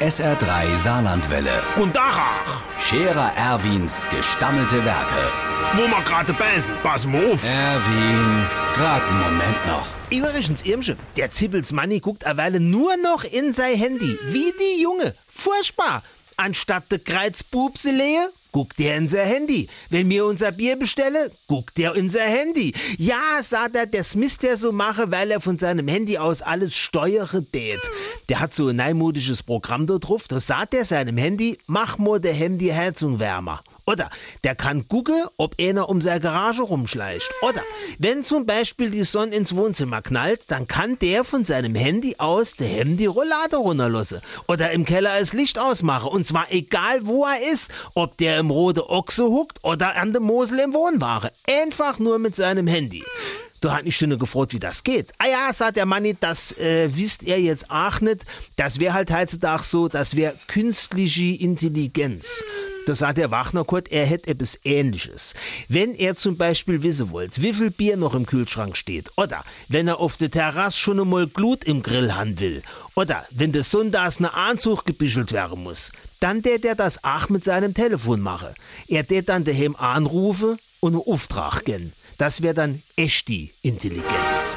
SR3 Saarlandwelle. Und Dachach, Scherer Erwins gestammelte Werke. wo wir gerade beißen, pass mal auf. Erwin, grad einen Moment noch. Übrigens, Irmsche, der Zippels Manni guckt derweile nur noch in sein Handy. Wie die Junge. Furchtbar. Anstatt de Kreuzbubse lehe, guckt der in sein Handy. Wenn mir unser Bier bestelle, guckt der in sein Handy. Ja, sagt er, das misst er so mache, weil er von seinem Handy aus alles steuere tät. Der hat so ein neumodisches Programm da drauf, da sagt er seinem Handy, mach mal der Handy Heizung wärmer. Oder der kann gucken, ob einer um seine Garage rumschleicht. Oder wenn zum Beispiel die Sonne ins Wohnzimmer knallt, dann kann der von seinem Handy aus der Handy Rollade runterlassen. Oder im Keller das Licht ausmachen. Und zwar egal wo er ist. Ob der im Rote Ochse huckt oder an der Mosel im Wohnware. Einfach nur mit seinem Handy. Du hat nicht Stunde gefragt, wie das geht. Ah ja, sagt der Manni, das äh, wisst ihr jetzt auch nicht. Das wäre halt heutzutage so, das wäre künstliche Intelligenz. Da sagt der Wachner Kurt, er hätte etwas ähnliches. Wenn er zum Beispiel wissen wollt, wie viel Bier noch im Kühlschrank steht, oder wenn er auf der Terrasse schon einmal Glut im Grill haben will, oder wenn des Sonntags ne Anzug gebischelt werden muss, dann der der das auch mit seinem Telefon mache. Er der dann daheim anrufe und einen Auftrag geben. Das wäre dann echte Intelligenz.